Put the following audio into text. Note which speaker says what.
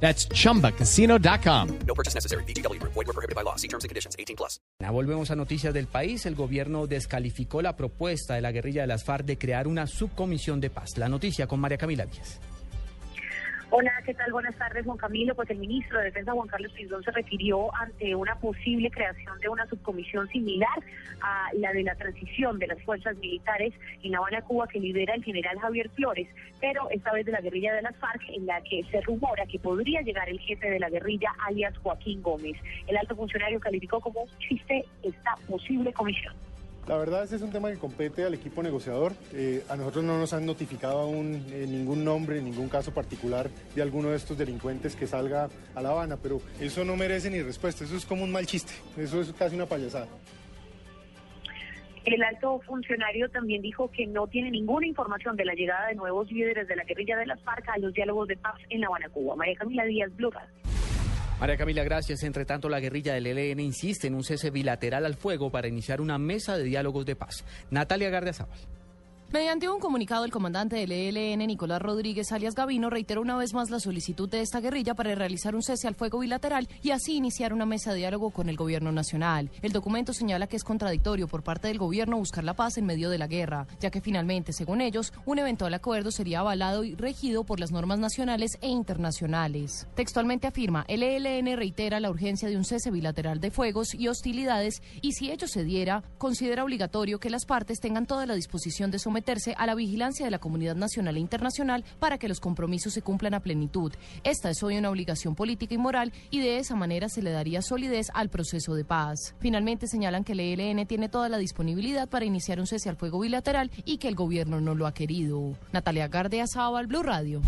Speaker 1: That's chumbacasino.com.
Speaker 2: No purchase necessary. BGW. Void were prohibited by law. See terms and conditions. 18 plus.
Speaker 3: Ya Volvemos a noticias del país. El gobierno descalificó la propuesta de la guerrilla de las FARC de crear una subcomisión de paz. La noticia con María Camila Díaz.
Speaker 4: Hola, ¿qué tal? Buenas tardes, Juan Camilo. Pues el ministro de Defensa, Juan Carlos Pinzón, se refirió ante una posible creación de una subcomisión similar a la de la transición de las fuerzas militares en La Habana, Cuba, que lidera el general Javier Flores, pero esta vez de la guerrilla de las FARC, en la que se rumora que podría llegar el jefe de la guerrilla, alias Joaquín Gómez. El alto funcionario calificó como un chiste esta posible comisión.
Speaker 5: La verdad, este es un tema que compete al equipo negociador. Eh, a nosotros no nos han notificado aún eh, ningún nombre, ningún caso particular de alguno de estos delincuentes que salga a La Habana, pero eso no merece ni respuesta. Eso es como un mal chiste. Eso es casi una payasada.
Speaker 4: El alto funcionario también dijo que no tiene ninguna información de la llegada de nuevos líderes de la guerrilla de las FARC a los diálogos de paz en La Habana, Cuba. María Camila Díaz, Blue.
Speaker 3: María Camila, gracias. Entre tanto, la guerrilla del ELN insiste en un cese bilateral al fuego para iniciar una mesa de diálogos de paz. Natalia Gardiazabal.
Speaker 6: Mediante un comunicado, el comandante del ELN, Nicolás Rodríguez alias Gavino, reiteró una vez más la solicitud de esta guerrilla para realizar un cese al fuego bilateral y así iniciar una mesa de diálogo con el gobierno nacional. El documento señala que es contradictorio por parte del gobierno buscar la paz en medio de la guerra, ya que finalmente, según ellos, un eventual acuerdo sería avalado y regido por las normas nacionales e internacionales. Textualmente afirma, el ELN reitera la urgencia de un cese bilateral de fuegos y hostilidades y si ello se diera, considera obligatorio que las partes tengan toda la disposición de a la vigilancia de la comunidad nacional e internacional para que los compromisos se cumplan a plenitud. Esta es hoy una obligación política y moral y de esa manera se le daría solidez al proceso de paz. Finalmente señalan que el ELN tiene toda la disponibilidad para iniciar un cese al fuego bilateral y que el gobierno no lo ha querido. Natalia Gardea Sábal, Blue Radio.